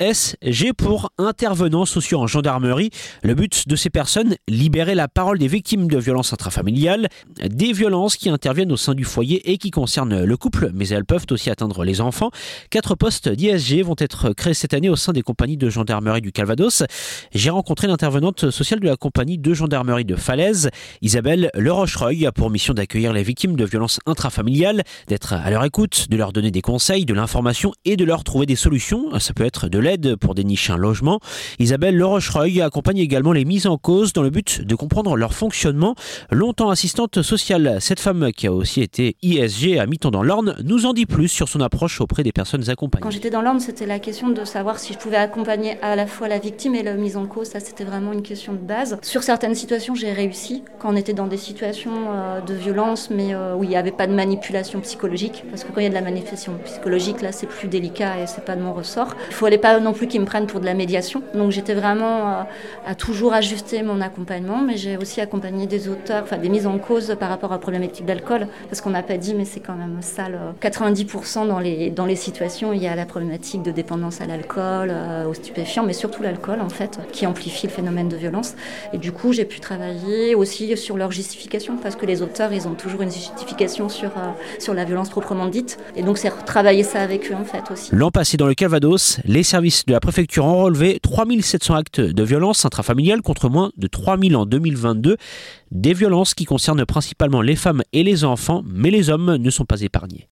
ISG pour intervenants sociaux en gendarmerie. Le but de ces personnes, libérer la parole des victimes de violences intrafamiliales, des violences qui interviennent au sein du foyer et qui concernent le couple, mais elles peuvent aussi atteindre les enfants. Quatre postes d'ISG vont être créés cette année au sein des compagnies de gendarmerie du Calvados. J'ai rencontré l'intervenante sociale de la compagnie de gendarmerie de Falaise, Isabelle Le Rochereuil, a pour mission d'accueillir les victimes de violences intrafamiliales, d'être à leur écoute, de leur donner des conseils, de l'information et de leur trouver des solutions. Ça peut être de l'aide pour dénicher un logement. Isabelle Le Rochereuil accompagne également les mises en cause dans le but de comprendre leur fonctionnement. Longtemps assistante sociale, cette femme qui a aussi été ISG à mi-temps dans l'Orne nous en dit plus sur son approche auprès des personnes accompagnées. Quand j'étais dans l'Orne, c'était la question de savoir si je pouvais accompagner à la fois la victime et la mise en cause. Ça, c'était vraiment une question de base. Sur certaines situations, j'ai réussi. Quand on était dans des situations euh, de violence, mais euh, où il n'y avait pas de manipulation psychologique, parce que quand il y a de la manipulation psychologique, là, c'est plus délicat et c'est pas de mon ressort. Il fallait pas non plus qu'ils me prennent pour de la médiation. Donc j'étais vraiment euh, à toujours ajuster mon accompagnement, mais j'ai aussi accompagné des auteurs, enfin des mises en cause par rapport à la problématique d'alcool, parce qu'on n'a pas dit, mais c'est quand même sale. 90% dans les, dans les situations, il y a la problématique de dépendance à l'alcool, aux stupéfiants, mais surtout l'alcool en fait, qui amplifie le phénomène de violence. Et du coup, j'ai pu travailler aussi sur leur justification, parce que les auteurs, ils ont toujours une justification sur, sur la violence proprement dite. Et donc, c'est travailler ça avec eux en fait aussi. L'an passé, dans le Calvados, les services de la préfecture ont relevé 3700 actes de violence intrafamiliale contre moins de 3000 en 2022. Des violences qui concernent principalement les femmes et les enfants, mais les hommes ne sont pas épargnés.